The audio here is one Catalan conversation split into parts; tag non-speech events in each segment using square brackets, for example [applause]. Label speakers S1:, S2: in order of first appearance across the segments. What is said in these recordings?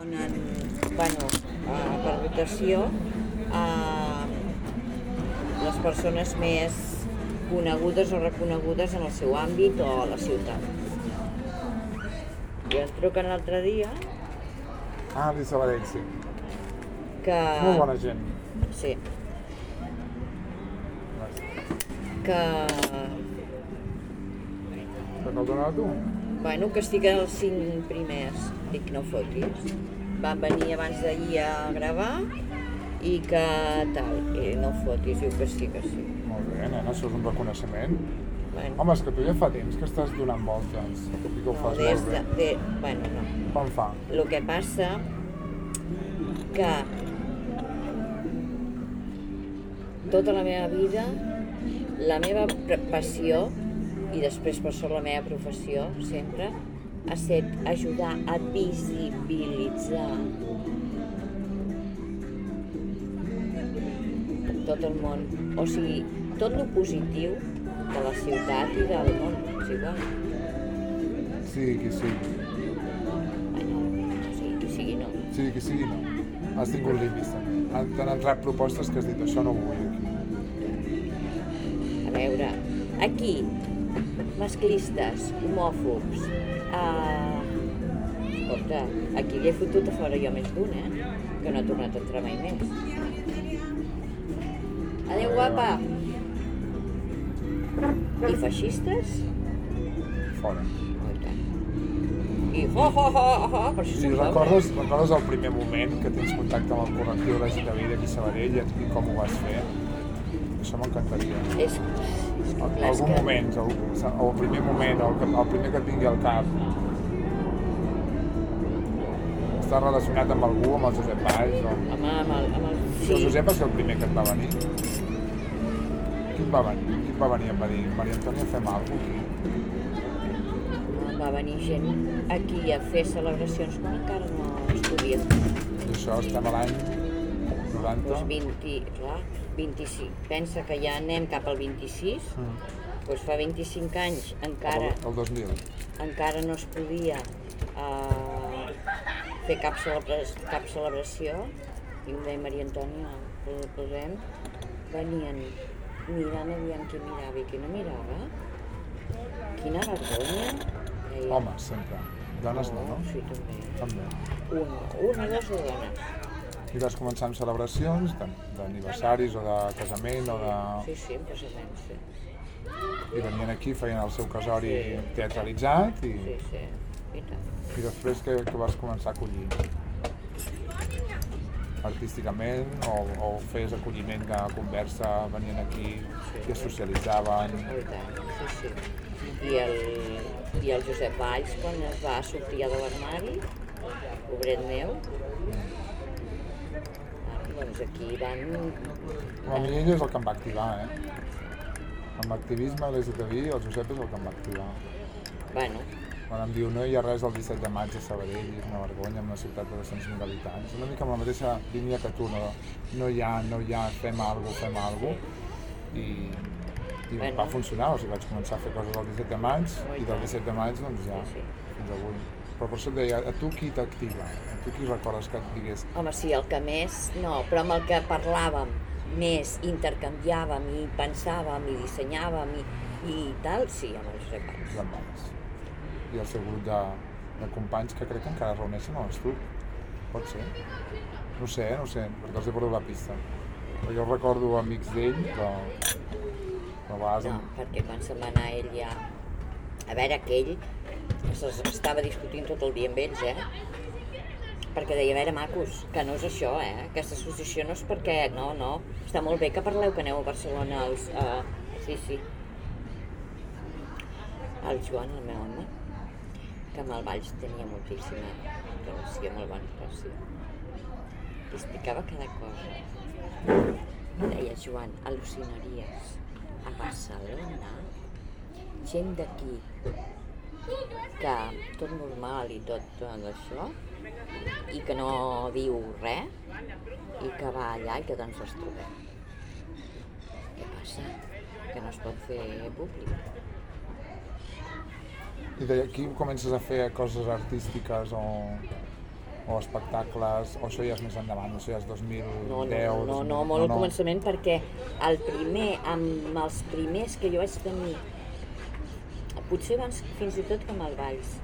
S1: donen, bueno, eh, per votació a les persones més conegudes o reconegudes en el seu àmbit o a la ciutat. I ens truquen l'altre dia
S2: Ah, de Sabadell, sí.
S1: que...
S2: Molt bona gent.
S1: Sí, que...
S2: Cal donar a tu?
S1: Bueno, que estic als cinc primers. Dic, no fotis. Van venir abans d'ahir a gravar i que tal. I no fotis, diu que sí, que sí.
S2: Molt bé, nena, això és un reconeixement.
S1: Bueno,
S2: Home, és que tu ja fa temps que estàs donant voltes. Que sí que ho
S1: no,
S2: fas
S1: des
S2: molt
S1: de,
S2: bé.
S1: de, bueno, no.
S2: Com fa?
S1: El que passa que tota la meva vida, la meva passió i després per sort la meva professió sempre ha estat ajudar a visibilitzar tot el món, o sigui, tot lo positiu de la ciutat i del món, és igual.
S2: Sí, qui sigui.
S1: Bueno, o sigui, no.
S2: Sí, qui sigui, no. Has tingut límits, també. Han- T'han entrat propostes que has dit, això no ho vull aquí.
S1: A veure, aquí, masclistes, homòfobs, uh... escolta, aquí li he fotut a fora jo més d'un, eh? Que no ha tornat a entrar mai més. Adéu, guapa! I feixistes?
S2: Fora.
S1: I ho, ho, ho, ho, per això
S2: Sí, recordes, recordes el primer moment que tens contacte amb el correctiu LGTBI d'aquí a Sabadell i com ho vas fer? Això m'encantaria.
S1: És, és
S2: Al-
S1: clar,
S2: Algun
S1: que...
S2: moment, el, el primer moment, el, el primer que et vingui al cap. Està relacionat amb algú, amb el Josep Valls? O...
S1: Home, amb el, amb el...
S2: Sí. El Josep va ser el primer que et va venir? Qui va venir? Qui va venir em va dir, Maria Antònia, fem alguna cosa aquí?
S1: va venir gent aquí a fer celebracions quan encara no es podia.
S2: I això estem a l'any 90?
S1: Doncs 20, clar, 25. Pensa que ja anem cap al 26,
S2: Mm.
S1: doncs fa 25 anys encara,
S2: El, el 2000.
S1: encara no es podia uh, fer cap, celebra cap celebració. I em deia Maria Antònia, ho posem, venien mirant aviam qui mirava i qui no mirava. Quina vergonya. Deia,
S2: Home, sempre. Dones no, no?
S1: Sí, també.
S2: També.
S1: Una, una o dues dones.
S2: I vas començar amb celebracions d'aniversaris o de casament o de...
S1: Sí, sí, en casament, sí.
S2: I venien aquí, feien el seu casori teatralitzat i,
S1: Sí, sí, i tant.
S2: i després que, que vas començar a acollir artísticament o, o feies acolliment de conversa, venien aquí i es socialitzaven.
S1: I tant, sí, sí. I el, I el Josep Valls, quan es va sortir de l'armari, pobret meu, ah, doncs aquí van...
S2: A mi ell és el que em va activar, eh? Amb activisme LGTBI, el Josep és el que em va activar.
S1: Bueno,
S2: Quan em diu no hi ha res el 17 de maig a Sabadell, és una vergonya, en una ciutat de 200.000 habitants. Una mica amb la mateixa línia que tu, no, no hi ha, no hi ha, fem alguna cosa, fem alguna cosa. I, i
S1: Bueno.
S2: va funcionar, o sigui, vaig començar a fer coses el 17 de maig
S1: i
S2: del
S1: tant.
S2: 17 de maig doncs ja,
S1: Sí, sí.
S2: fins avui. Però per això et deia, a tu qui t'activa? A tu qui recordes que et digués
S1: home, sí, el que més... No, però amb el que parlàvem més, intercanviàvem i pensàvem i dissenyàvem i, i tal, sí, amb el Josep Valls.
S2: Joan Valls? I el seu grup de, de companys que crec que encara es reuneixen a l'estuc. Pot ser? No sé, eh, no sé, perquè els he perdut la pista. Perquè jo recordo amics d'ell, però... però a vegades...
S1: No, perquè quan se'n va anar ell ja... A veure, que ell estava discutint tot el dia amb ells, eh? Perquè deia, a veure, macos, que no és això, eh? Aquesta associació no és perquè... No, no, està molt bé que parleu que aneu a Barcelona als... Uh, sí, sí. El Joan, el meu home, que amb el Valls tenia moltíssima relació, molt bona relació. Li explicava cada cosa. Deia, Joan, al·lucinaries a Barcelona, gent d'aquí, que tot normal i tot això, i que no diu res, i que va allà i que doncs es trobem. Què passa? Que no es pot fer públic.
S2: I de aquí comences a fer coses artístiques o, o espectacles, o això ja és més endavant, això ja és 2010...
S1: No, no, no, no, molt al començament perquè el primer, amb els primers que jo vaig tenir, potser abans fins i tot que amb el Valls,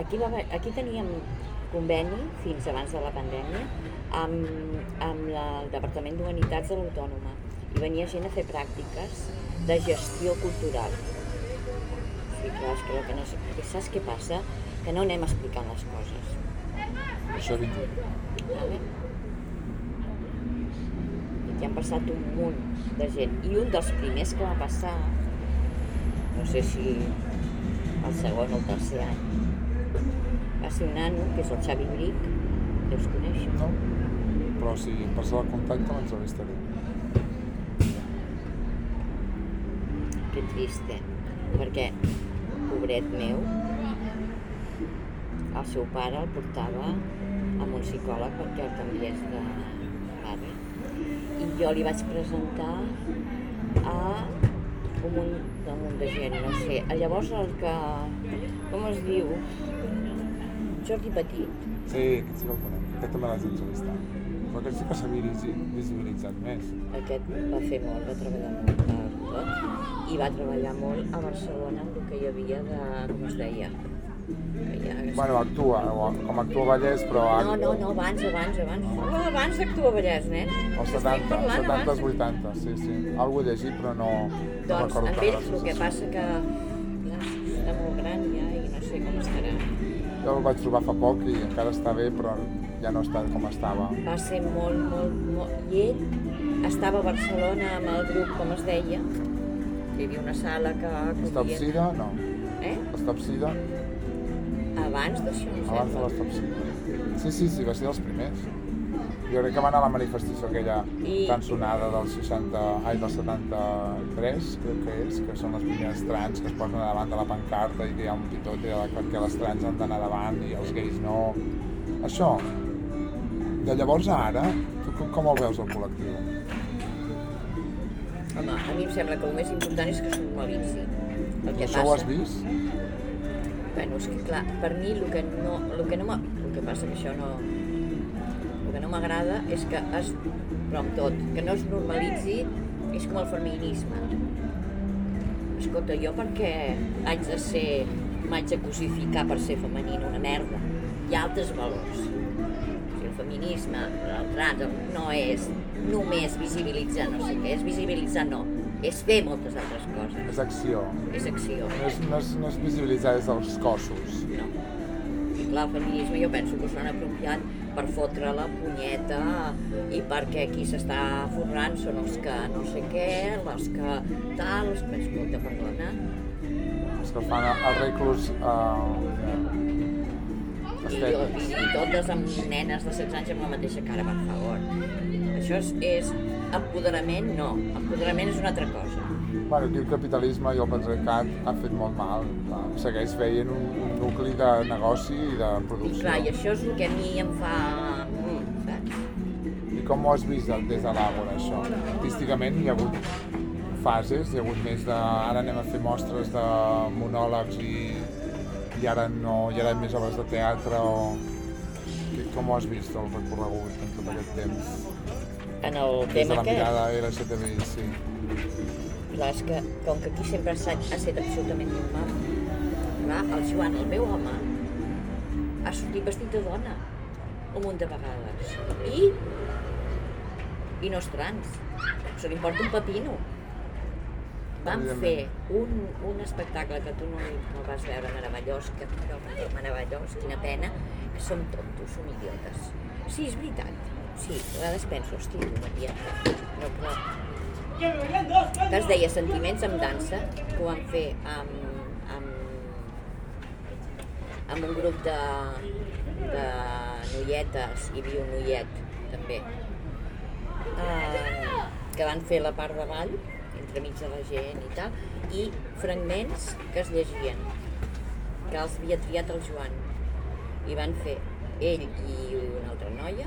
S1: aquí, va, aquí teníem conveni, fins abans de la pandèmia, amb, amb la, el Departament d'Humanitats de l'Autònoma i venia gent a fer pràctiques de gestió cultural. Sí, clar, és que, que no, sé- saps què passa? Que no anem explicant les coses.
S2: Això 20...
S1: Vale? I que han passat un munt de gent. I un dels primers que va passar, no sé si el segon o el tercer any, va ser un nano, que és el Xavi Bric, deus conèixer.
S2: No? Però si em passa el contacte l'entrevistaré.
S1: Que triste, perquè, pobret meu, el seu pare el portava amb un psicòleg perquè el canviés de pare. I jo li vaig presentar a un munt, un munt de gent, no sé. Llavors el que, com es diu? Jordi Petit.
S2: Sí, aquest sí que el conec. Aquest també l'has d'entrevistar. Però aquest sí que s'ha visi- visibilitzat més.
S1: Aquest va fer molt, va treballar molt tot i va treballar molt a Barcelona amb el que hi havia de, com es deia.
S2: Bueno, actua, com actua Vallès, però...
S1: No, no, no, abans, abans, abans. Oh, abans d'actuar a Vallès, nen.
S2: Els
S1: Estic
S2: 70,
S1: parlant
S2: 70,
S1: abans.
S2: 80, sí, sí. Algo he llegit, però no, no
S1: Doncs
S2: recordo
S1: amb
S2: tant
S1: ell
S2: la
S1: el que passa que està molt gran ja i no sé com estarà.
S2: Jo el vaig trobar fa poc i encara està bé, però ja no està com estava.
S1: Va ser molt, molt, molt... I ell estava a Barcelona amb el grup, com es deia, hi havia una sala que.
S2: Sida, no.
S1: Eh?
S2: Sida,
S1: Abans d'això, no
S2: abans de
S1: sembla.
S2: l'Stop Sida. Sí, sí, sí, va ser dels primers. Jo crec que va anar a la manifestació aquella
S1: I-
S2: tan sonada del 60, ai, del 73, crec que és, que són les primeres trans que es posen davant de la pancarta i que hi ha un pitot de perquè les trans han d'anar davant i els gais no. Això, de llavors a ara, tu com, com el veus el col·lectiu?
S1: Home, a mi em sembla que el més important és que es normalitzi. El que
S2: Això
S1: passa...
S2: ho has vist?
S1: Bueno, és que clar, per mi el que no, el que no el que passa que això no, el que no m'agrada és que es, però amb tot, que no es normalitzi, és com el feminisme. Escolta, jo perquè haig de ser, m'haig de cosificar per ser femenina, una merda. Hi ha altres valors. El feminisme, el trans, no és només visibilitzar no sé què, és visibilitzar no, és fer moltes altres coses,
S2: És acció.
S1: és acció.
S2: No és, no és, no és visibilitzar des dels cossos.
S1: No. I clar, el feminisme jo penso que s'ho han apropiat per fotre la punyeta i perquè qui s'està forrant són els que no sé què, els que tal, els que escolta, perdona.
S2: Els que fan el reclus eh,
S1: I, jo, i, I totes amb nenes de 16 anys amb la mateixa cara, per favor. Això és, és empoderament? No. Empoderament és una altra cosa.
S2: Bueno, aquí el capitalisme i el patriarcat ha fet molt mal. Clar, Segueix veient un, un nucli de negoci i de
S1: I
S2: producció.
S1: clar, i això és el que a mi em fa... Mm, saps?
S2: I com ho has vist des de l'Àgora, això? Artísticament hi ha hagut fases, hi ha hagut més de... Ara anem a fer mostres de monòlegs i, i ara no, i ara més obres de teatre o... I Com ho has vist, el recorregut en tot aquest temps?
S1: En el
S2: Des de
S1: tema
S2: la
S1: aquest...
S2: mirada LGTBI, sí.
S1: Clar, és que com que aquí sempre ha, ha estat absolutament normal, clar, el Joan, el meu home, ha sortit vestit de dona un munt de vegades. I, i no és trans. Se li importa un pepino. Vam fer un, un espectacle que tu no, no el vas veure, meravellós, que però, meravellós, quina pena, que som tontos, som idiotes. Sí, és veritat. Sí, a vegades penso, hosti, una tieta. No, però que es deia Sentiments amb dansa, que ho van fer amb, amb, amb un grup de, de noietes, hi havia un noiet també, eh, que van fer la part de ball, entremig de la gent i tal, i fragments que es llegien, que els havia triat el Joan. I van fer ell i una altra noia,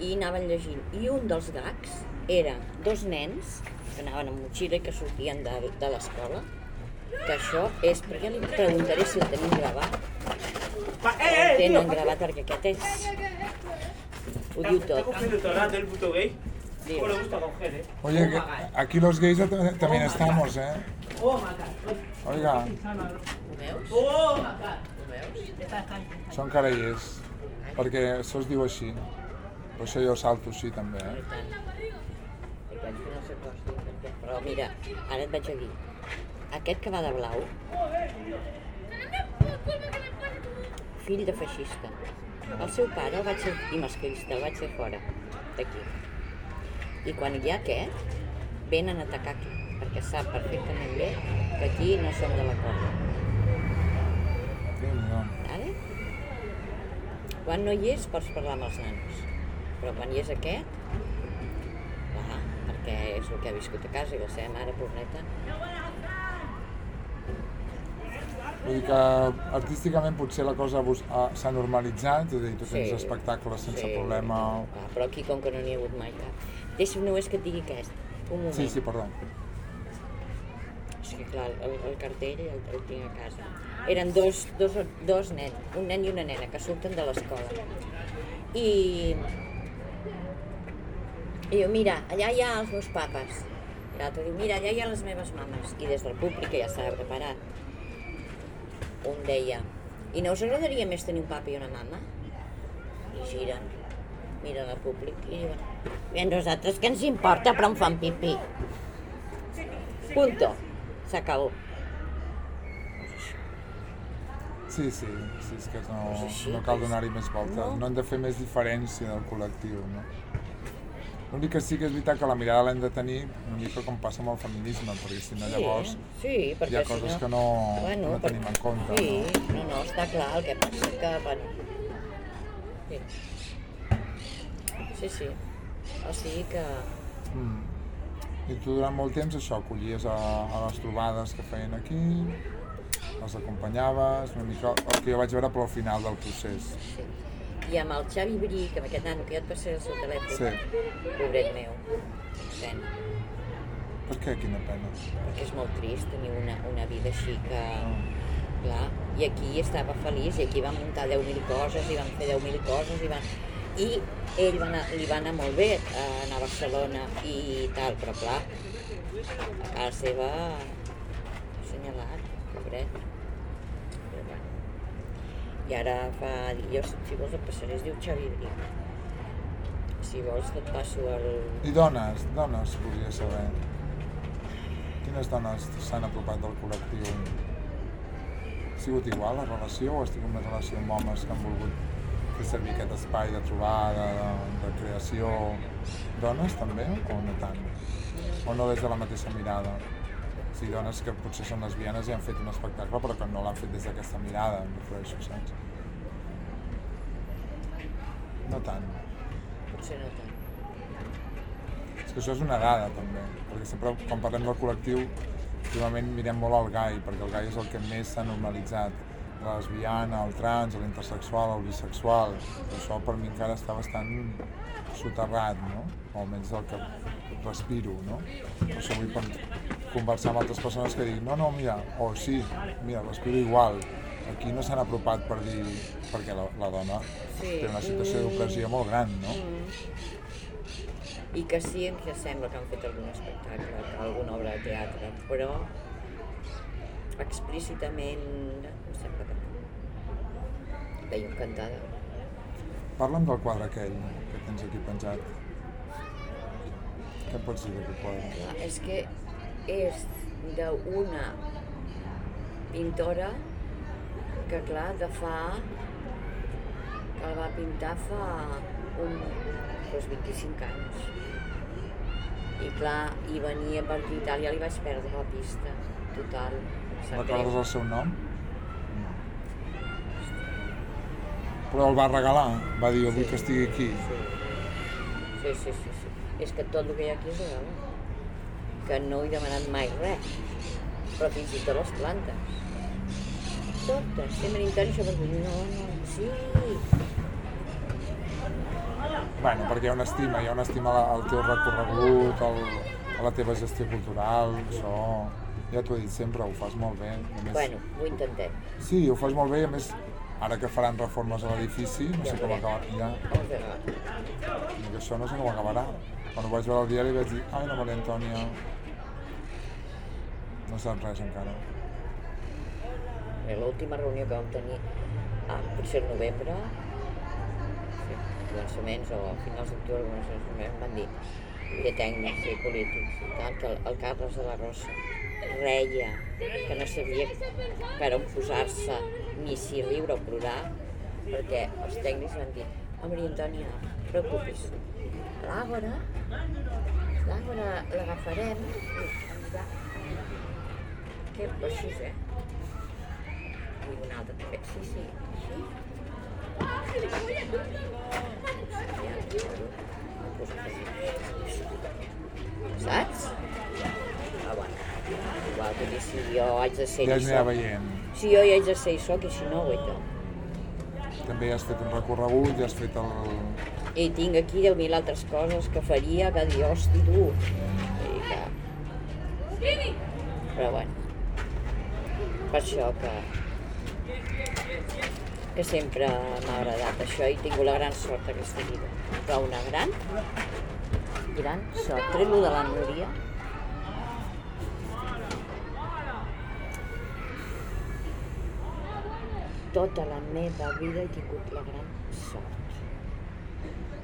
S1: i anaven llegint. I un dels gags era dos nens que anaven amb motxilla i que sortien de, de l'escola, que això és, perquè li preguntaré si el tenim gravat,
S3: Pa- eh, eh, tío,
S1: Tenen gravat perquè aquest és... Ho diu tot.
S3: el el puto gay.
S1: Diu.
S3: ¿Cómo le gusta coger, eh?
S2: Oye, que aquí los gays tam- también estamos, ¿eh?
S3: Oh.
S2: Oiga?
S3: Oh.
S1: Ho veus?
S2: són carallers, perquè això es diu així. Per això jo salto així també, eh?
S1: i vaig fer no sé perquè... Però mira, ara et vaig a dir, aquest que va de blau, fill de feixista. El seu pare el vaig ser, i masclista, el vaig fer fora d'aquí. I quan hi ha aquest, venen a atacar aquí, perquè sap perfectament bé que aquí no som de la. Vale? Quan no hi és, pots parlar amb els nanos. Però quan hi és aquest, clar, perquè és el que ha viscut a casa i la seva mare, pobreta,
S2: Vull dir que artísticament potser la cosa ha- s'ha normalitzat, és a dir, tu tens
S1: Sí.
S2: espectacles sense
S1: Sí,
S2: problema...
S1: Clar, però aquí, com que no n'hi ha hagut mai cap. Deixa'm només que et digui aquest. Un moment.
S2: Sí, sí, perdó.
S1: És que clar, el, el cartell el, el tinc a casa. Eren dos, dos, dos nens, un nen i una nena, que surten de l'escola. I... I diu, mira, allà hi ha els meus papes. I l'altre diu, mira, allà hi ha les meves mames. I des del públic, que ja estava preparat, un deia, i no us agradaria més tenir un papa i una mama? I giren, miren al públic i diuen, bé, a nosaltres què ens importa, però em fan pipí. Punto. S'acabó.
S2: Sí, sí, sí, és que no, no cal donar-hi més voltes,
S1: no.
S2: no. hem de fer més diferència del col·lectiu, no? L'únic que sí que és veritat que la mirada l'hem de tenir una mica com passa amb el feminisme, perquè si no llavors
S1: sí, perquè
S2: hi ha
S1: si
S2: coses
S1: no...
S2: que no,
S1: Bueno,
S2: no
S1: per-
S2: tenim en compte,
S1: Sí,
S2: no?
S1: no, no, està clar, el que passa que, bueno... Sí. Sí, sí. O sigui que...
S2: Mm. I tu durant molt temps això, acollies a, a les trobades que feien aquí, les acompanyaves, una mica el que jo vaig veure però al final del procés.
S1: Sí. I amb el Xavi Bric, amb aquest nano que ja et passaré el seu telèfon,
S2: Sí.
S1: pobret meu, pena,
S2: Per què? Quina pena.
S1: perquè és molt trist tenir una, una vida així que...
S2: Ah.
S1: Clar, i aquí estava feliç i aquí van muntar 10.000 coses i van fer 10.000 coses i van... I ell va anar, li va anar molt bé a anar a Barcelona i tal, però clar, a casa seva assenyalat, pobret. I ara fa... Jo, si vols, et passaré, es diu Xavi Bric. Si vols, et passo el...
S2: I dones, dones, volia saber. Quines dones s'han apropat del col·lectiu? Ha sigut igual la relació o estic en una relació amb homes que han volgut fer servir aquest espai de trobada, de, de creació? Dones també o no tant? O no des de la mateixa mirada? Sigui, dones que potser són lesbianes i han fet un espectacle però que no l'han fet des d'aquesta mirada, em refereixo, saps? No tant.
S1: Potser no tant.
S2: És que això és una dada, també, perquè sempre, quan parlem del col·lectiu, últimament mirem molt el gai, perquè el gai és el que més s'ha normalitzat. La lesbiana, el trans, l'intersexual, el bisexual, això per mi encara està bastant soterrat, no? O almenys el que respiro, no? Per això vull conversar amb altres persones que diguin no, no, mira, o sí, mira, respiro igual. Aquí no s'han apropat per dir... perquè la, la dona
S1: Sí.
S2: té una situació d'opressió molt gran, no?
S1: I que sí que sembla que han fet algun espectacle, alguna obra de teatre, però explícitament em sembla que no. Veiem cantada.
S2: Parla'm del quadre aquell que tens aquí penjat. Què em pots dir d'aquest quadre?
S1: És que és d'una pintora que, clar, de fa... que el va pintar fa un, doncs 25 anys. I clar, i venia per aquí i tal, ja li vaig perdre la pista, total.
S2: Recordes el seu nom? Però el va regalar, va dir, jo vull que estigui aquí.
S1: Sí, sí, sí, sí. És que tot el que hi ha aquí és regal. Que no he demanat mai res. Però fins i tot les plantes. Totes. Estem en intern això per dir, no, no, sí.
S2: Bueno, perquè hi ha una estima, hi ha una estima al teu recorregut, al, a la teva gestió cultural, això... Ja t'ho he dit sempre, ho fas molt bé. A més,
S1: Bueno, ho intentem.
S2: Sí, ho fas molt bé i a més ara que faran reformes a l'edifici, no sé com acabarà. Ja, dic, això no sé com acabarà. Quan ho vaig veure al diari vaig dir, ai, la Maria Antònia... No sap res encara.
S1: Bé, L'última reunió que vam tenir, ah, potser al novembre, començaments o a finals d'octubre, començaments de novembre, van dir, de tècnics i polítics i tal, que el, el Carles de la Rosa reia, que no sabia per on posar-se, ni si riure o plorar, perquè els tècnics van dir, oh, Maria Antònia, preocupis, l'àgora, l'àgora l'agafarem i que així, eh? I també. Sí, sí. Sí? Saps? Ah, bueno. Igual que dir, si jo haig de ser
S2: Ja
S1: hi
S2: es anirà veient.
S1: Si jo hi haig de ser hi soc i si no, guaita.
S2: També has fet un recorregut, ja has fet el...
S1: I tinc aquí 10.000 altres coses que faria que dir, hosti, tu. I que... Però bueno, per això que que sempre m'ha agradat això i tingut la gran sort aquesta vida. Però una gran, gran sort. Tret lo de la Núria, tota la meva vida he tingut la gran sort.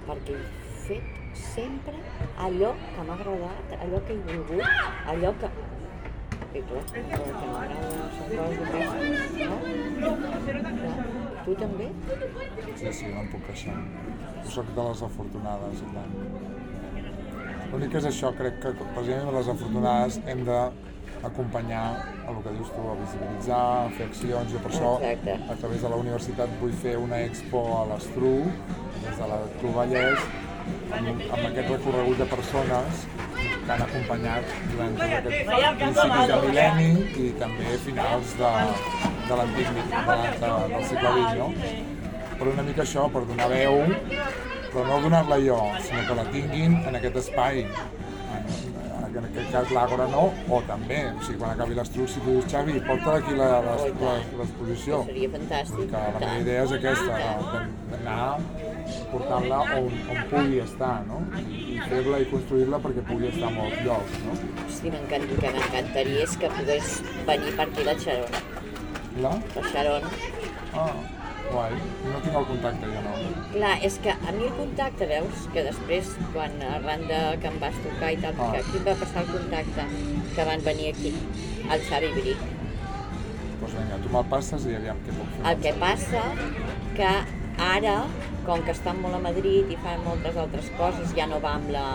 S1: Perquè he fet sempre allò que m'ha agradat, allò que he volgut, allò que... No? Clar. Tu també?
S2: Sí, sí, no em puc queixar. Jo soc de les afortunades i tant. L'únic que és això, crec que precisament les afortunades hem de acompanyar a el que dius tu, a visibilitzar, a fer accions, jo per això
S1: Exacte.
S2: a través de la universitat vull fer una expo a l'Estru, des de la Club Vallès, amb, amb aquest recorregut de persones que han acompanyat durant tot aquest principis del mil·lenni i també finals de, de l'antic de, de, del segle XX, no? Per una mica això, per donar veu, però no donar-la jo, sinó que la tinguin en aquest espai. En, en aquest cas l'Àgora no, o també, o sigui, quan acabi l'Estruc, si tu dius, Xavi, porta aquí l'exposició.
S1: Seria fantàstic.
S2: Que la meva idea és aquesta, de- d'anar portant-la on, on pugui estar, no? I, fer-la i construir-la perquè pugui estar a molts llocs, no?
S1: Hosti, m'encanta, el que m'encantaria és que pogués venir per aquí la Xaron.
S2: La?
S1: La Xaron.
S2: Ah, guai. No tinc el contacte, jo no.
S1: Clar, és que a mi el contacte, veus, que després, quan arran de que em vas trucar i tal,
S2: Ah.
S1: que aquí va passar el contacte, que van venir aquí, el Xavi Bric.
S2: Doncs vinga, tu me'l passes i aviam què puc fer.
S1: El que passa que ara, com que estan molt a Madrid i fan moltes altres coses, ja no va amb la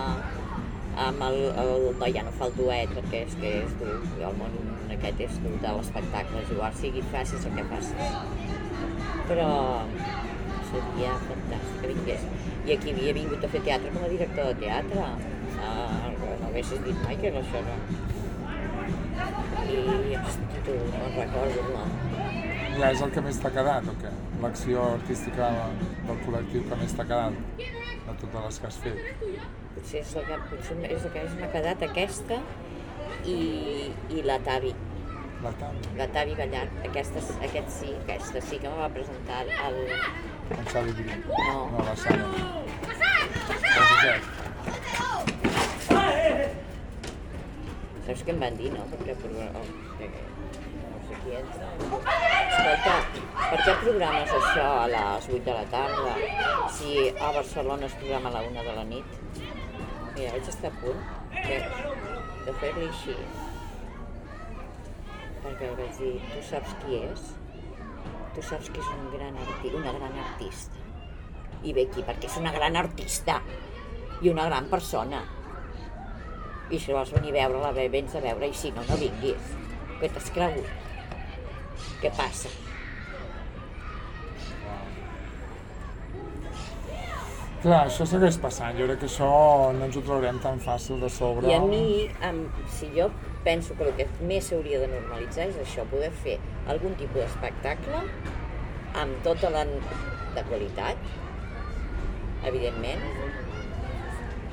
S1: amb el, el, no, ja no fa el duet perquè és que és dur, el món aquest és dur de l'espectacle, jugar sigui facis el que facis. Però seria fantàstic que vingués. I aquí havia vingut a fer teatre com a director de teatre. Ah, no haguessis dit mai que era això, no. I, hosti, tu, no recordo, no.
S2: Ja és el que més t'ha quedat, o què? L'acció artística del col·lectiu que més t'ha quedat de totes les que has fet.
S1: Potser és el que, potser és el que més m'ha quedat aquesta i, i la Tavi,
S2: La Tània,
S1: la Tavi Gallard. Aquesta, aquest sí, aquesta sí que me va presentar el...
S2: en Xavi Brin.
S1: No.
S2: No, la Sara.
S1: Saps què em van dir, no? Perquè programa... Oh, que, no sé qui entra. Escolta, per què programes això a les 8 de la tarda si a Barcelona es programa a la 1 de la nit? Mira, vaig estar a punt de, de fer-li així. Perquè vaig dir, tu saps qui és? Tu saps que és un gran arti una gran artista. I ve aquí perquè és una gran artista i una gran persona. I si vols venir a veure-la, vens a veure, i si no, no vinguis. Què t'has cregut? Què passa?
S2: Clar, això segueix passant. Jo crec que això no ens ho traurem tan fàcil de sobre.
S1: I a mi, amb, si jo penso que el que més s'hauria de normalitzar és això, poder fer algun tipus d'espectacle amb tota la de qualitat, evidentment,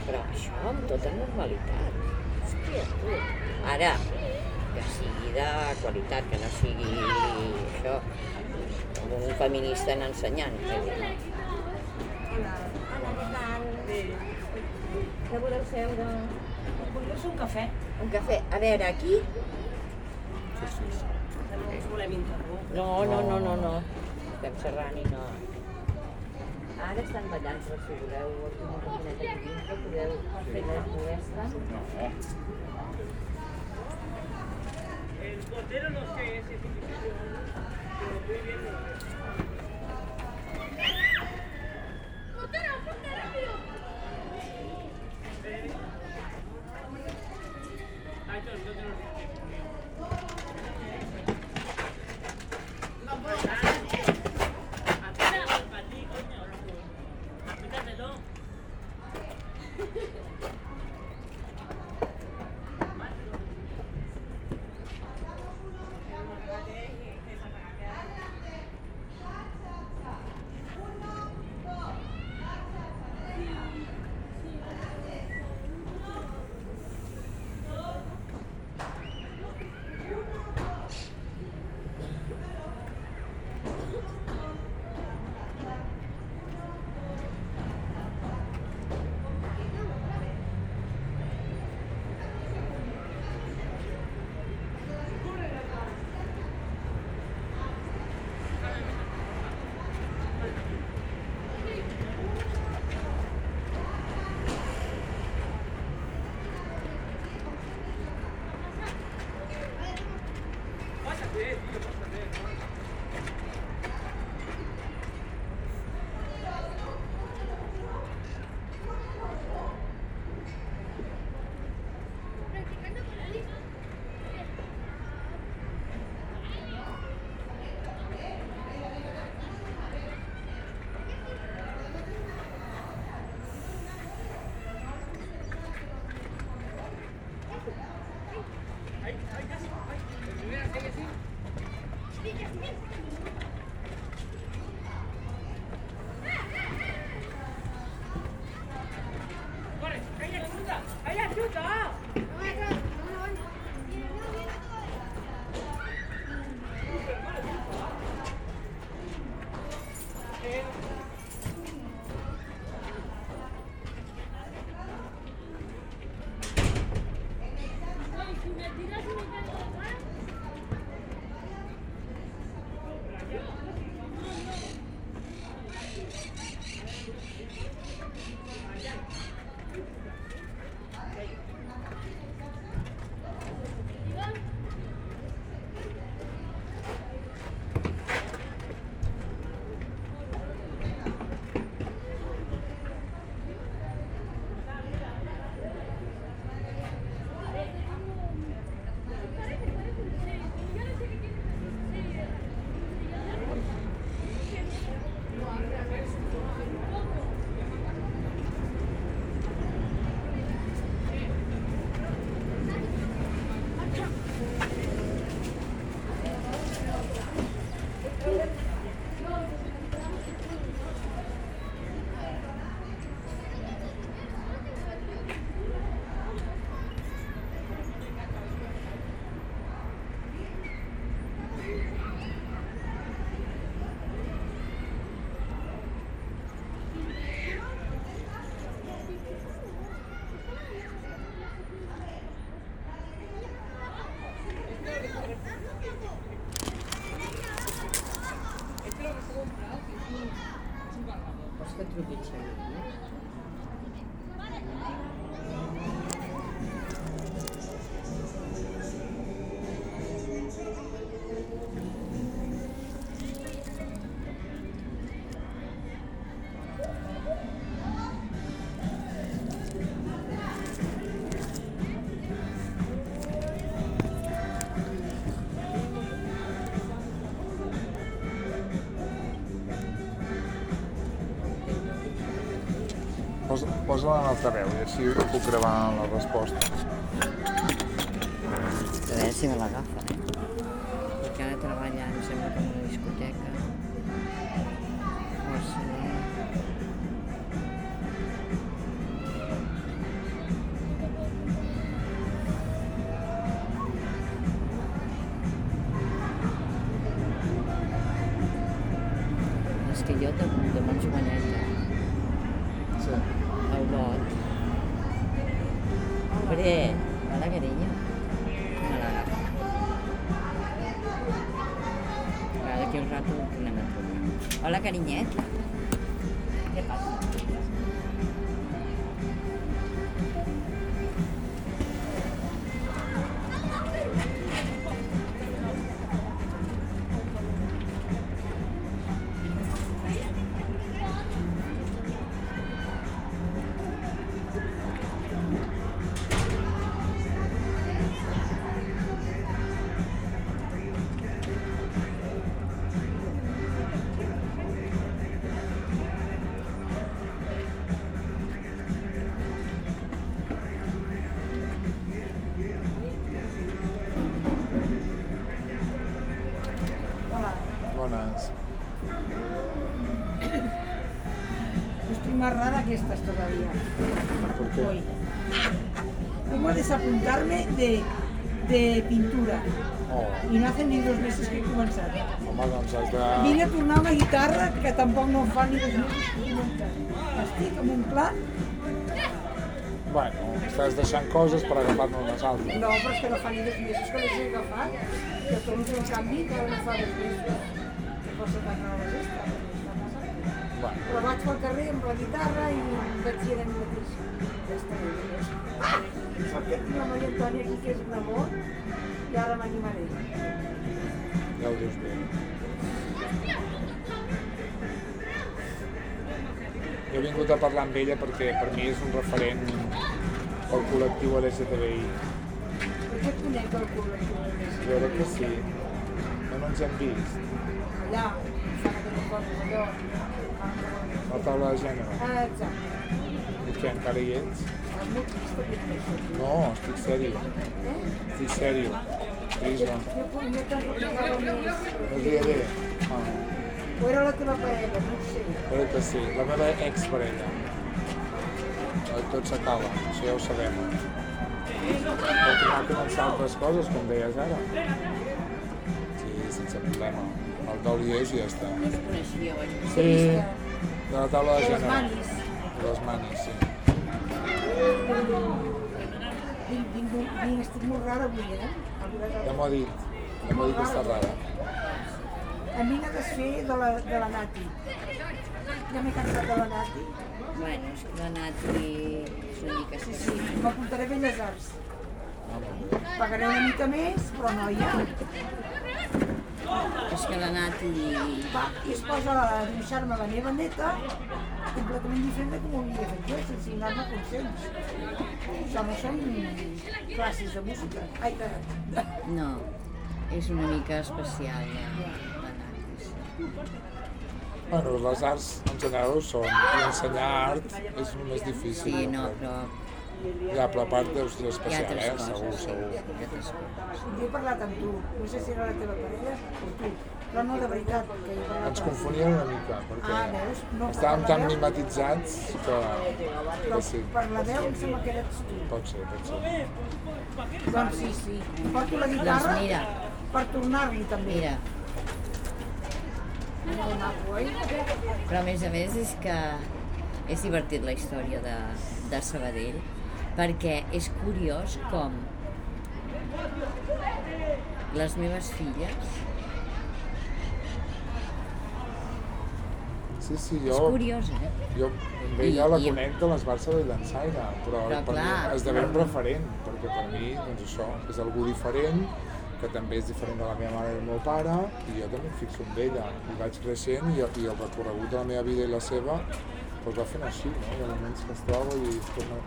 S1: però això amb tota normalitat. Hòstia, tu. Ara, sigui de qualitat, que no sigui això, un feminista en ensenyant. no?
S4: Què tal? Què voleu seure?
S5: Voldries un cafè?
S4: Un cafè. A veure, aquí?
S2: Sí, sí,
S5: no us volem interrompre.
S1: No, no, no, no, no. Estem xerrant i no...
S4: Ara estan ballant, però si voleu dintre, podeu fer molestes.
S2: No.
S3: El portero no sé ese pero muy bien.
S2: Posa, posa-la en altaveu i així puc gravar la resposta.
S1: A veure si me l'agafa, eh? Perquè ara treballa, em sembla que en una discoteca. O si no... vídeo de, de Hola,
S2: cariñet. ¿Qué pasa?
S6: Y no hace ni dos meses que he començat.
S2: home, doncs has de...
S6: Vine a tornar una guitarra que tampoc no fa ni dos mesos que he començat. Estic en un pla,
S2: Bueno, estàs deixant coses per agafar-ne unes altres.
S6: no, però és que no fa ni dos mesos que les he agafat, que torno un canvi que no fa dos mesos. Que força tan rares esta,
S2: Bueno,
S6: però vaig pel carrer amb la guitarra i vaig dir a mi mateix. Ja està bé. Que tinc la Maria Antònia aquí, que és un amor, i ara m'animaré.
S2: ja ho dius bé. Jo he vingut a parlar amb ella perquè per mi és un referent pel col·lectiu LGTBI.
S6: Per què et conec el col·lectiu?
S2: Jo crec que sí. No, no ens hem vist.
S6: Allà, fan aquelles coses allò.
S2: A la taula de gènere.
S6: Ah, exacte.
S2: I què, encara hi ets? No, estic sèrio.
S6: Eh?
S2: Estic sèrio.
S6: Em recordava més.
S2: No. Ah,
S6: sé.
S2: crec que sí. La meva ex-parella. Eh, Tot s'acaba, això ja ho sabem. Pot tornar a començar altres coses, com deies ara. Sí, sense problema. El dol hi és i ja està.
S1: No us coneixíeu, eh?
S2: Sí, de la taula de
S6: manis.
S2: De les manis, sí.
S6: Vinc, vinc, vinc, estic molt rara avui, eh?
S2: Ja m'ho ha dit. Ja m'ho ha dit que està rara.
S6: A mi n'ha de fer de la, de la Nati. Ja m'he cansat de la Nati.
S1: Bueno, és que la Nati és una mica
S6: Sí,
S1: sí,
S6: m'apuntaré a Belles Arts. Pagaré una mica més, però no hi ha.
S1: És que la Nati...
S6: Va, i es posa a dibuixar-me la meva neta completament diferent de com ho havia fet jo, sense donar-me consells. Això no són classes de música. Ai, de... de...
S1: No, és una mica especial la Nati. sí.
S2: Bueno, les arts en general són. I ensenyar art és el més difícil.
S1: Sí, no, però
S2: Ja, però a part deu ser
S1: hi ha
S2: especial, eh?
S1: coses.
S2: Segur,
S1: sí,
S2: segur.
S6: Jo he parlat amb tu, no sé si era la teva parella o tu, però no de veritat, que he
S2: Ens confonia una mica, perquè
S6: Ah, veus? No,
S2: estàvem tan mimetitzats que,
S6: Però
S2: sí.
S6: per la veu em sembla que eres tu.
S2: Pot ser, pot ser.
S6: Doncs sí, sí. Porto la guitarra
S1: Doncs mira.
S6: per tornar-li també.
S1: Mira,
S6: Molt maco, oi?
S1: però a més a més és que és divertit la història de, de Sabadell perquè és curiós com les meves filles
S2: Sí, sí,
S1: és
S2: jo,
S1: curiós, eh?
S2: jo amb ella
S1: I-
S2: la
S1: i-
S2: conec de les Barça de Llançaire, però,
S1: Però
S2: per
S1: clar.
S2: mi esdevé un referent, perquè per mi, doncs això, és algú diferent, que també és diferent de la meva mare i el meu pare, i jo també em fixo en ella. I vaig creixent i, i el recorregut de la meva vida i la seva doncs va fent així, no? Hi ha moments que es troba i es torna...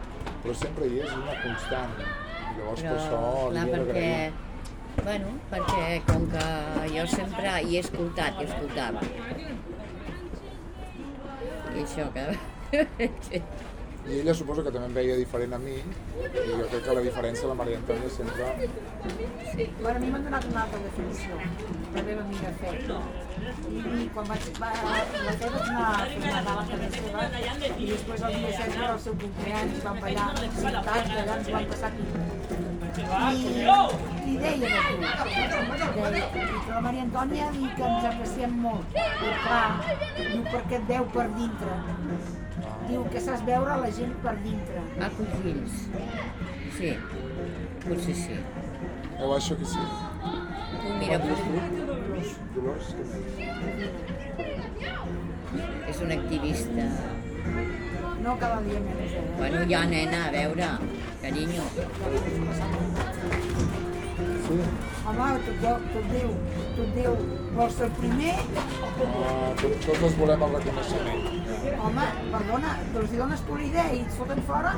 S2: Però sempre hi és una constant. I llavors per això
S1: Però, clar,
S2: li he
S1: perquè, bueno, perquè com que jo sempre hi he escoltat i escoltava. I això que... [laughs]
S2: I ella suposo que també em veia diferent a mi, i jo crec que la diferència la Maria Antònia sempre...
S6: Bueno, a mi m'han donat una altra definició, la meva amiga Fe. I quan vaig, va, la Fe vaig anar a fer una gala a casa seva i després el dia 16 era el seu cumpleaños, vam ballar, sentats, allà ens vam passar aquí. I, i deia deia, i que la Maria Antònia diu que ens apreciem molt. I clar, diu perquè et veu per dintre. Diu que saps veure la gent per dintre.
S1: Ah, fills. Sí, potser sí.
S2: Eu acho que sí.
S1: Mira, pues,
S2: Dolors,
S1: és una activista.
S6: No cada dia menys. Eh?
S1: Bueno, ja, nena, a veure, carinyo.
S2: Sí.
S6: Home, tot, tot Déu, tot Déu. Vols ser el primer?
S2: Uh, tot, tots volem el reconeixement.
S6: Home, perdona, els hi dones tu la idea i et foten fora?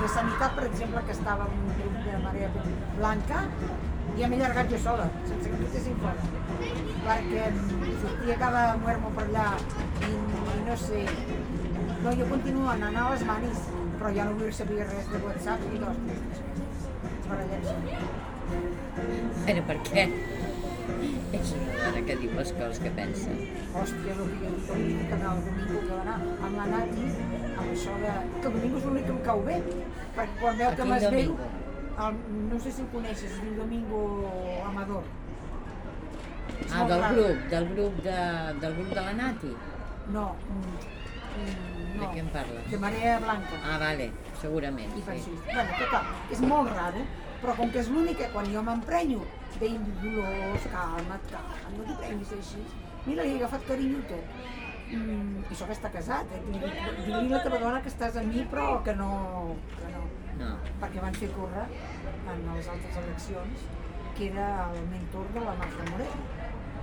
S6: De sanitat, per exemple, que estava en un grup de Marea Blanca, i m'he allargat jo sola, sense que em fora. Perquè sortia cada muermo per allà i, i no sé... No, jo continuo anant a les manis, però ja no vull saber res de WhatsApp ni d'hòsties. Ens barallem.
S1: Però per què? És una dona que diu les coses que pensa.
S6: Hòstia, el que jo dic que el domingo que va anar amb la Nati, amb això de... que el domingo és l'únic que em cau bé, perquè quan veu que m'esveu,
S1: domingo?
S6: el, no sé si el coneixes, es diu Domingo Amador. És
S1: Ah, del grup, del grup de, del grup de la Nati.
S6: No, mm, mm, no.
S1: De què em parles?
S6: De Marea Blanca.
S1: Ah, vale, segurament,
S6: I
S1: sí.
S6: Bueno, total, és molt raro, però com que és l'únic que quan jo m'emprenyo, Dolors, calma't, calma't, no t'hi prenguis així. Mira, li he agafat carinyo tot. Mm, I això que està casat, eh? A la teva dona que estàs amb mi, però que no, que no.
S1: No,
S6: Perquè van fer córrer en les altres eleccions que era el mentor de la Marta Morell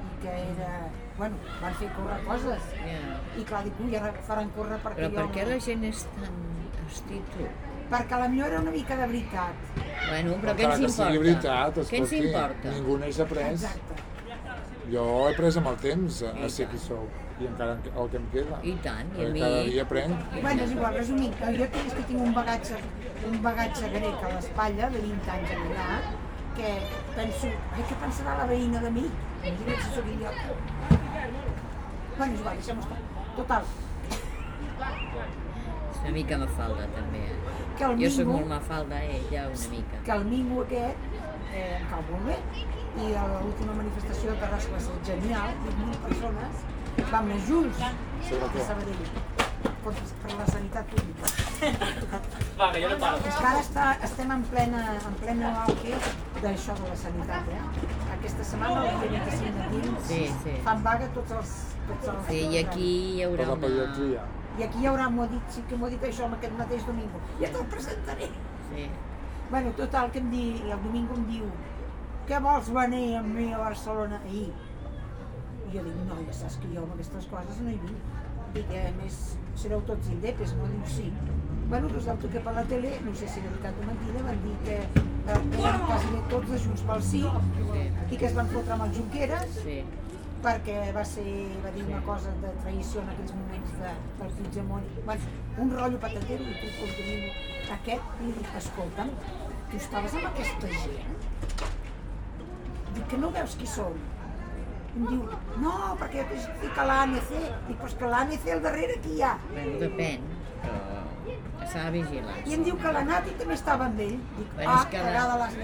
S6: i que era, bueno, van fer córrer coses
S1: ja.
S6: i clar, dic, ui, ara faran córrer perquè
S1: Però
S6: jo
S1: per què
S6: no.
S1: la gent és tan... Hosti, tu.
S6: Perquè la millor era una mica de veritat.
S1: Bueno, però què
S2: Encara
S1: ens
S2: que
S1: importa?
S2: sigui veritat,
S1: què ens importa?
S2: ningú neix après.
S6: Exacte.
S2: Jo he après amb el temps a, a ser qui sóc i encara el que em queda.
S1: I tant, i a
S2: Perquè
S1: mi...
S2: Cada dia aprenc.
S6: Bueno, és igual, resumint, que jo tinc, que tinc un bagatge, un bagatge grec a l'espatlla de 20 anys allà, que penso, ai, què pensarà la veïna de mi? Em diré si sóc idiota. Bueno, és igual, deixem-ho estar. Total,
S1: una mica mafalda, també. Eh?
S6: que el
S1: Jo sóc
S6: mingo,
S1: molt mafalda, ella una mica.
S6: que el mingo aquest eh, em cau molt bé, i a l'última manifestació de Terrassa va ser genial, 20.000 persones, vam anar junts
S2: Sobre
S6: a? Sabadell contra, per la sanitat pública. [laughs]
S3: Va, que jo no paro.
S6: És que ara està, estem en plena, en plena auge d'això de la sanitat, eh? Aquesta setmana, el dia 25 de dins,
S1: Sí, sí.
S6: fan vaga tots els... Tots els
S1: Sí, i aquí hi haurà
S2: la
S1: una...
S6: I aquí hi haurà, m'ho dit, sí que m'ho dit això aquest mateix domingo. Ja te'l presentaré.
S1: Sí.
S6: Bueno, total, que em di, el domingo em diu què vols venir amb mi a Barcelona ahir? I jo dic, no, ja saps que jo amb aquestes coses no hi vinc. Dic, eh, a més, sereu tots indepes, no? Diu, sí. Bueno, resulta que per la tele, no sé si era veritat o mentida, van dir que eh, eren quasi tots de Junts pel Sí i que es van fotre amb el Junqueras
S1: Sí.
S6: Perquè va ser, va dir una cosa de traïció en aquells moments de, del Puigdemont. Bueno, un rotllo patatero i tu el domingo. Aquest, li dic, escolta'm, tu estaves amb aquesta gent? Dic que no veus qui som? Em diu, no, perquè estic a l'ANC. Dic, però és que l'ANC al darrere qui hi ha?
S1: Bueno, depèn, però s'ha de vigilar.
S6: I em diu que la Nati també estava amb ell. Dic,
S1: Bueno,
S6: ah,
S1: que la-
S6: les.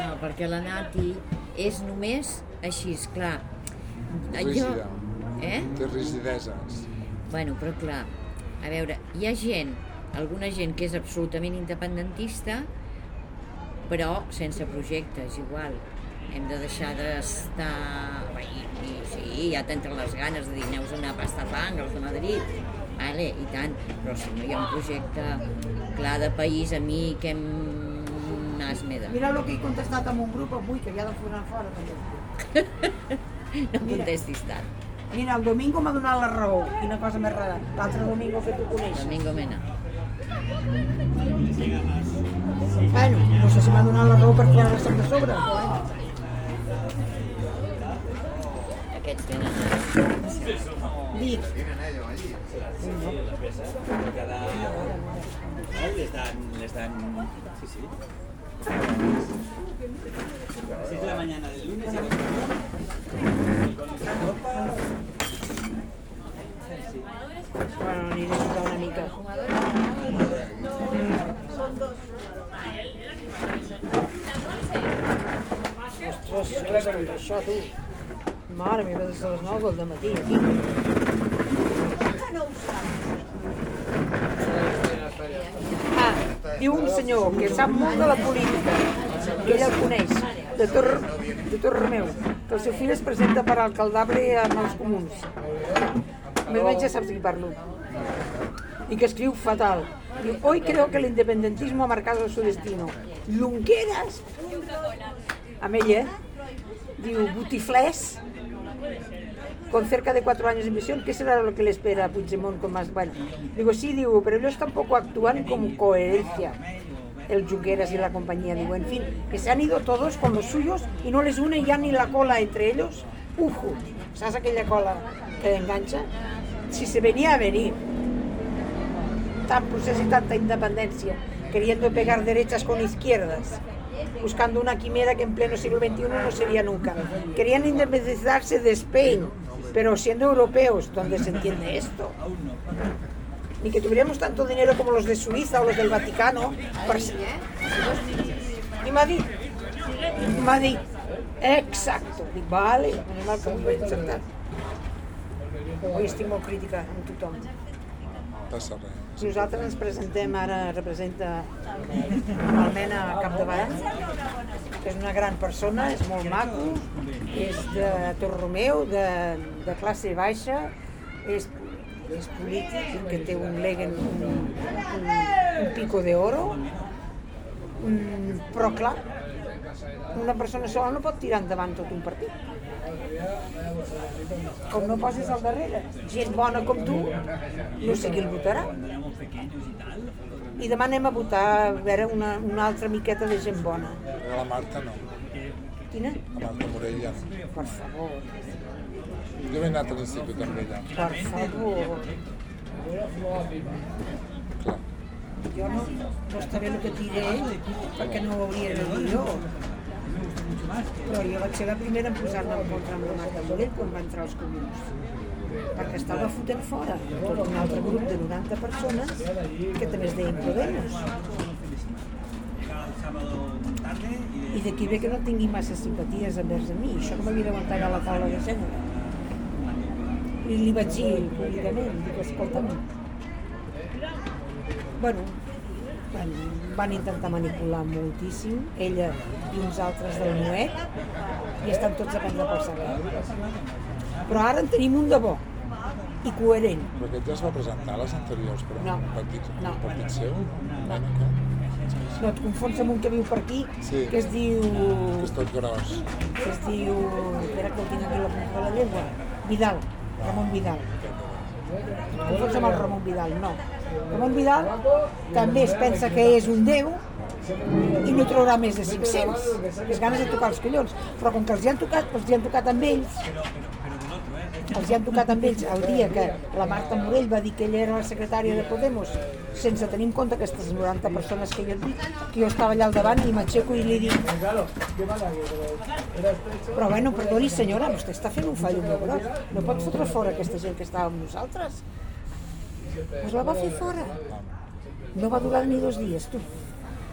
S1: No, perquè la Nati és només així, clar.
S2: Rígida.
S1: Eh?
S2: Té rigideses.
S1: Bueno, però clar, a veure, hi ha gent, alguna gent que és absolutament independentista, però sense projectes, igual. Hem de deixar d'estar... I, i, sí, ja t'entren les ganes de dir aneu a una pasta fang, els de Madrid. Vale, i tant, però si no hi ha un projecte clar de país, a mi què m'has me da.
S6: Mira el que he contestat amb un grup avui, que ja de fora fora també. [laughs]
S1: No
S6: mira.
S1: contestis tant.
S6: Mira, el domingo m'ha donat la raó. Quina cosa més rara. L'altre domingo que tu coneixes.
S1: Domingo Mena.
S6: Bueno, no sé si m'ha donat la raó per treure la de sobre.
S1: Aquests tenen...
S6: Dic,
S7: Les dan, les dan, sí, la mañana del
S6: Bueno, una mica. Son dos. Mare meva, des de les 9 del matí, aquí. Que no ho saps? Diu un senyor que sap molt de la política, que ell el coneix, de Tor, de Torremeu, que el seu fill es presenta per alcaldable amb els comuns. Més o ja saps de qui parlo. Y que escriu fatal. Diu, hoy creo que el independentismo ha marcado su destino. Junqueras, amb ell, eh? Diu, Butiflés, con cerca de cuatro años de misión, ¿qué será lo que le espera a Puigdemont con más? Bueno, digo, sí, digo, pero ellos tampoco actúan con coherencia, el Junqueras y la compañía. Digo, en fin, que se han ido todos con los suyos y no les une ya ni la cola entre ellos. Ujo, ¿sabes aquella cola que engancha? Si se venía a venir, tan proceso y tanta independencia, queriendo pegar derechas con izquierdas, buscando una quimera que en pleno siglo XXI no sería nunca. Querían independizarse de Spain, pero siendo europeos, ¿dónde se entiende esto? Ni que tuviéramos tanto dinero como los de Suiza o los del Vaticano. I m'ha dit, m'ha dit, exacto. Vale, menos mal que m'ho vaig encertar. Avui estic molt crítica amb tothom.
S2: Passa res.
S6: Nosaltres ens presentem ara, representa amb el nen a capdavant, que és una gran persona, és molt maco, és de Torromeu, de, de classe baixa, és, és polític, que té un leguen, un, un, un pico de oro, un, però clar, una persona sola no pot tirar endavant tot un partit. Com no posis al darrere gent bona com tu, no sé qui el votarà. I demà anem a votar a veure una, una altra miqueta de gent bona.
S2: Però la Marta no.
S6: Quina?
S2: La Marta Morell ja no.
S6: Per favor,
S2: Jo he anat a l'institut amb ella.
S6: per favor.
S2: Clar.
S6: Jo no, no està bé el que diré, perquè no ho hauria de dir jo. Però jo vaig ser la primera en posar-me en contra amb la Marta Morell quan va entrar als comuns. Perquè estava fotent fora tot un altre grup de 90 persones que també es deien Podemos. I d'aquí ve que no tingui massa simpaties envers a mi, això que m'havia d'aguantar a la taula de gènere. I li vaig dir públicament, dic, escolta'm, bueno, van, van intentar manipular moltíssim, ella i uns altres del Nuet, i estan tots a prendre pel saber. Però ara en tenim un de bo i coherent.
S2: Però aquest ja es va presentar a les anteriors, però
S6: No.
S2: un partit, un
S6: No.
S2: partit seu?
S6: No. No et confons amb un que viu per aquí,
S2: Sí.
S6: que es diu...
S2: Que és tot gros.
S6: que es diu... Espera que el tinc aquí la punta de la llengua. Vidal, Ramon Vidal. Confons amb el Ramon Vidal, no. Ramon Vidal també es pensa que és un déu i no traurà més de 500. Les ganes de tocar els collons. Però com que els hi han tocat, els hi han tocat amb ells, els hi han tocat amb ells el dia que la Marta Morell va dir que ella era la secretària de Podemos, sense tenir en compte aquestes 90 persones que jo et dic, que jo estava allà al davant i m'aixeco i li dic però bueno, perdoni senyora, vostè està fent un fallo molt gros. No pot fotre fora aquesta gent que estava amb nosaltres. Pues la va fer fora. No va durar ni dos dies, tu.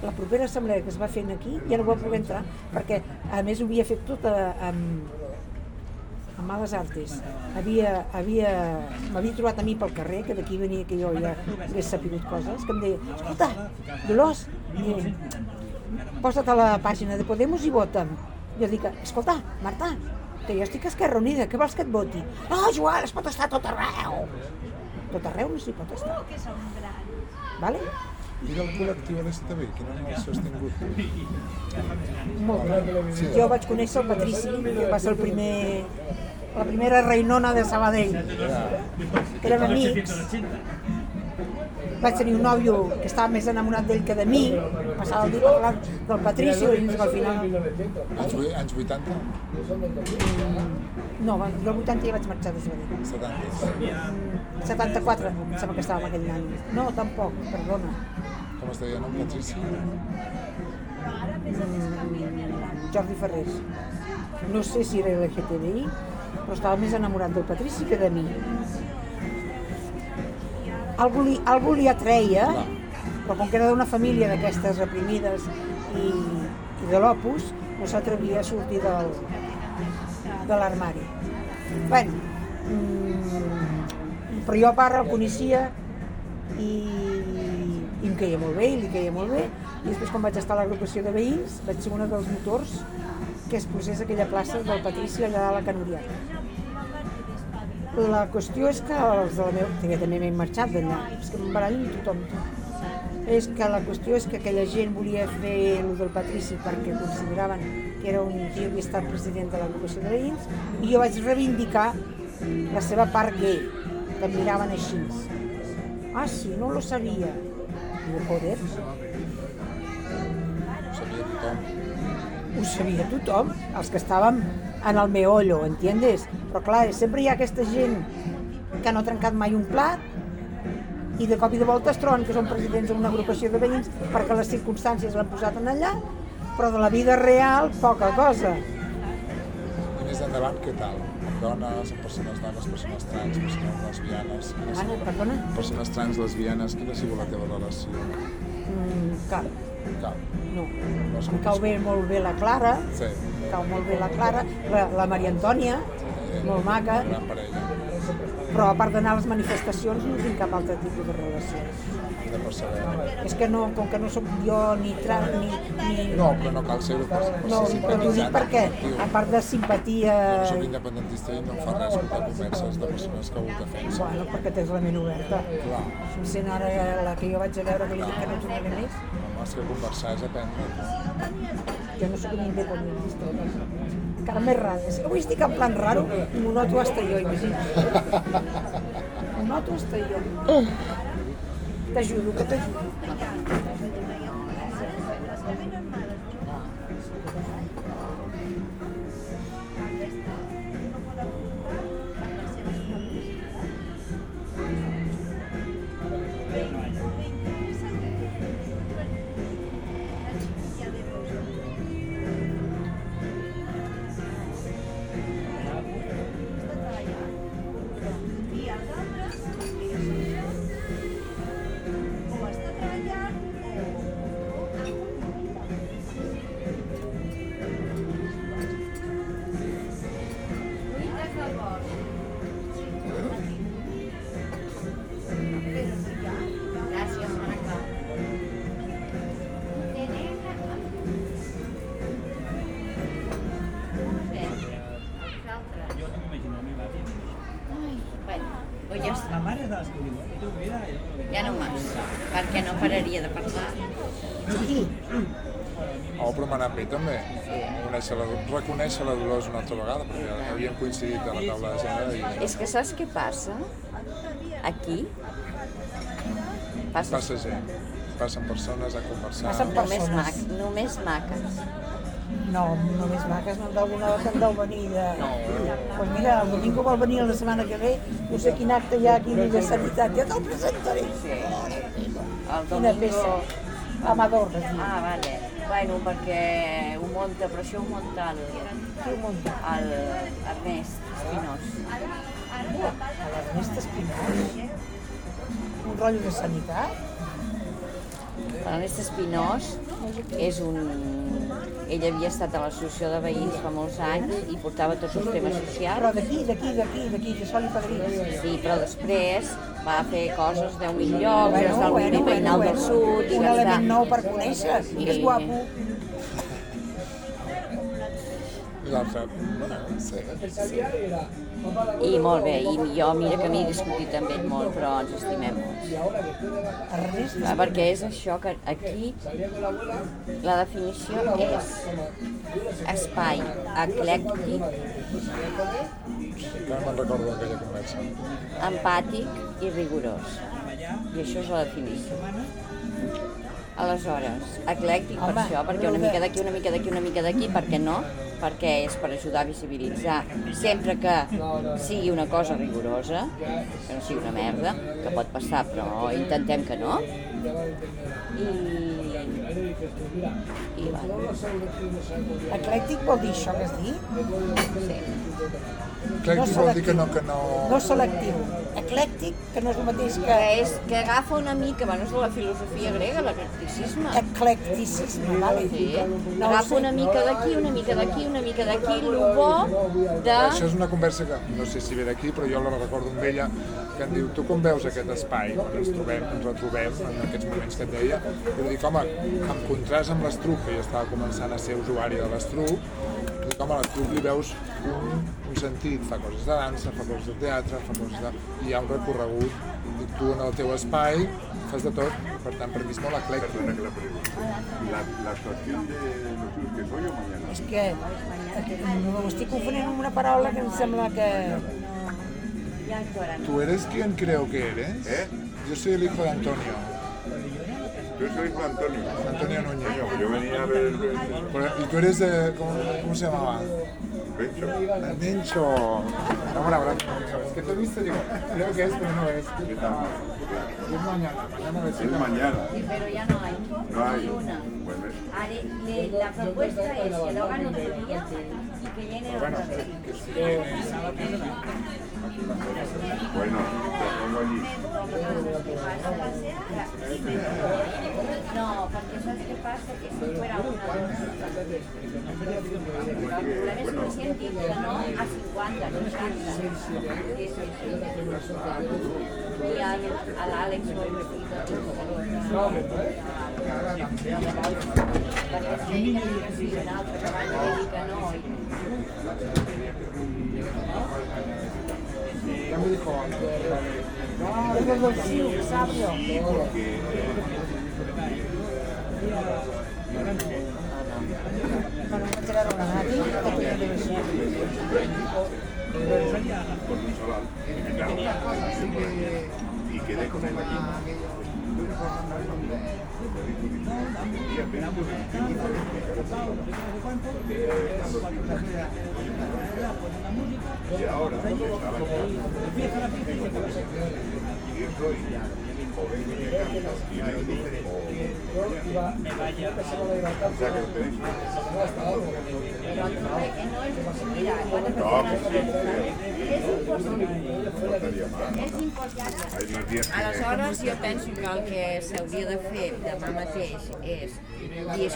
S6: La propera assemblea que es va fer aquí ja no va poder entrar, perquè a més ho havia fet tot a, amb, amb males artes. Havia, havia, m'havia trobat a mi pel carrer, que d'aquí venia que jo ja hagués sapigut coses, que em deia, escolta, Dolors, eh, posa't a la pàgina de Podemos i vota'm. Jo dic, escolta, Marta, que jo estic a Esquerra Unida, què vols que et voti? No, Joan, es pot estar a tot arreu. Tot arreu no s'hi pot estar. Vale?
S2: I del col·lectiu LGTB, quina relació has tingut?
S6: Molt bé. Jo vaig conèixer el Patrici, que va ser el primer, la primera reinona de Sabadell. Que érem amics. Vaig tenir un nòvio que estava més enamorat d'ell que de mi, passava el dia parlant del Patrici i al final...
S2: Anys, vuit- anys 80?
S6: No, jo al 80 ja vaig marxar de Sabadell.
S2: 70?
S6: 74, em sembla que estava en aquell any. No, tampoc, perdona.
S2: Com es deia, no? Patrici?
S6: Mm, Jordi Ferrés. No sé si era LGTBI, però estava més enamorat del Patrici que de mi. Algú li, algú li atreia, però com que era d'una família d'aquestes reprimides i, i de l'Opus, no s'atrevia a sortir del, de l'armari. Bueno, mm, però jo a part el coneixia i, i em queia molt bé, i li queia molt bé, i després quan vaig estar a l'agrupació de veïns vaig ser un dels motors que es posés aquella plaça del Patrici allà a la Canuriata. La qüestió és que els de la meva... que també m'he marxat d'allà, és que m'embarallo amb tothom. És que la qüestió és que aquella gent volia fer el del Patrici perquè consideraven que era un tio que estat president de l'agrupació de veïns i jo vaig reivindicar la seva part gay, que em miraven així. Ah, sí, no lo sabia. Digo, joder,
S2: Ho sabia tothom.
S6: ho sabia tothom, els que estàvem en el meollo, entiendes? Però clar, sempre hi ha aquesta gent que no ha trencat mai un plat i de cop i de volta es troben que són presidents d'una agrupació de veïns perquè les circumstàncies l'han posat en allà, però de la vida real poca cosa.
S2: I més endavant, què tal? Dones, amb persones dones, persones trans, persones lesbianes... Quina ha
S6: Anna,
S2: sigut-
S6: perdona?
S2: Persones trans, lesbianes, quina ha sigut la teva relació?
S6: Mm, cap,
S2: Cap.
S6: no.
S2: No
S6: Em cau bé, molt bé la Clara,
S2: Sí.
S6: Cau molt bé la Clara, la, la Maria Antònia, molt maca, però a part d'anar a les manifestacions no tinc cap altre tipus de.
S2: De perceber.
S6: És que no, com que no sóc jo ni trans ni... ni...
S2: No, però no cal ser-ho per, per
S6: no,
S2: ser
S6: però t'ho dic perquè, a part de simpatia...
S2: Jo soc independentista i no em fa res escoltar converses de persones que ho defensen.
S6: Bueno, perquè tens la ment oberta.
S2: Clar,
S6: Sent ara la que jo vaig a veure que li dic que no tornaré més,
S2: home, és que conversar és aprendre.
S6: Jo no sóc un independentista. Encara més que avui estic en plan raro i m'ho noto hasta jo, imagina't. M'ho noto hasta jo. T'ajudo, que t'ajudo.
S2: Conèixer la, reconèixer la Dolors una altra vegada, perquè havíem coincidit a la taula de gènere i
S1: És que saps què passa? Aquí passa,
S2: passa gent. Passen persones a conversar.
S6: Passen
S1: només,
S6: persones.
S1: mac, només maques.
S6: No, només maques no en deu venir, en deu venir de... Pues mira, el domingo vol venir la setmana que ve, no sé quin acte hi ha aquí de sanitat, ja te'l presentaré.
S1: El
S6: Quina
S1: domingo...
S6: peça. Amador.
S1: Ah, vale. Bueno, perquè ho munta, però això ho munta el,
S6: Qui ho munta?
S1: el Ernest Espinós.
S6: A l'Ernest Espinós. Un rotllo de sanitat.
S1: L'Ernest Espinós és un... Ell havia estat a l'associació de veïns fa molts anys i portava tots els temes
S6: Però
S1: socials.
S6: d'aquí, d'aquí, d'aquí, d'aquí, de Sol i Padrí.
S1: Sí, però després va fer coses 10.000 llocs, bueno, del moviment veïnal del sud i
S6: un element nou per conèixer, que és
S1: I-
S6: guapo.
S2: L'altre, bueno, sí.
S1: I molt bé, i jo mira que m'he discutit amb ell molt, però ens estimem molt. Clar, perquè és això que aquí la definició és espai eclèctic,
S2: Encara me'n recordo conversa.
S1: empàtic i rigorós. I això és la definició. Aleshores, eclèctic per
S6: Home,
S1: això, perquè una mica d'aquí, una mica d'aquí, una mica d'aquí, per què no? Perquè és per ajudar a visibilitzar, sempre que sigui una cosa rigorosa, que no sigui una merda, que pot passar, però intentem que no, i, i bueno,
S6: Eclèctic vol dir això que has dit?
S1: sí.
S2: Eclèctic vol dir que no, que no...
S6: No selectiu. Eclèctic, que no és el mateix que
S1: que, és, que agafa una mica, bueno, és de la filosofia grega, l'eclecticisme.
S6: eclecticisme, vale?
S1: Sí,
S6: No
S1: agafa una mica d'aquí, una mica d'aquí, una mica d'aquí, el bo de...
S2: Això és una conversa que no sé si ve d'aquí, però jo la recordo amb ella, que em diu, tu com veus aquest espai on ens trobem, ens retrobem en aquests moments que et deia? I dic, home, en contrast amb l'Estruc, que jo estava començant a ser usuari de l'Estruc, dic, home, a l'Estruc li veus un, un sentit, fa coses de dansa, fa coses de teatre, fa coses de... i hi ha un recorregut, dic, tu en el teu espai fas de tot, per tant, per mi és molt eclèctic.
S8: Perdona que la pregunte. La, la actuación de que es hoy o mañana?
S6: És que ho estic confonent amb una paraula que em sembla que...
S1: Ja actuaran.
S2: ¿Tú eres quien creo que eres?
S8: ¿Eh?
S2: Yo soy el hijo de Antonio,
S8: Yo soy de Antonio.
S2: Antonio Núñez.
S8: Yo venía a ver el
S2: ¿Y tú eres de... ¿Cómo, cómo se llamaba?
S8: pecho.
S2: El Nencho. Vamos a hablar. Es que te he visto digo, creo que es, pero no es. Es mañana, mañana me
S8: Es mañana.
S1: Sí, pero ya no hay.
S8: No hay.
S1: Una.
S8: Bueno, es...
S1: la propuesta es que lo hagan otro día y que llene
S2: bueno,
S1: otra vez.
S8: Bueno, pongo allí.
S1: No, porque sabes qué pasa, que si fuera una... La es muy científica, ¿no? A 50, 80. על אלכס Non mi ricordo. No,
S6: sì, Sabio. Ma non c'erano una vita, quindi deve essere. Una
S8: cosa, sì che... Y quedé con él aquí. Y apenas pues, Y ahora, pues, estaba y eso y o ven que canta, y ven, o o sea que lo tenéis.
S1: però el problema que no és... Mira, quatre
S8: No,
S1: persones
S8: que sí,
S1: Aleshores, jo penso que el que s'hauria de fer demà mateix és discutir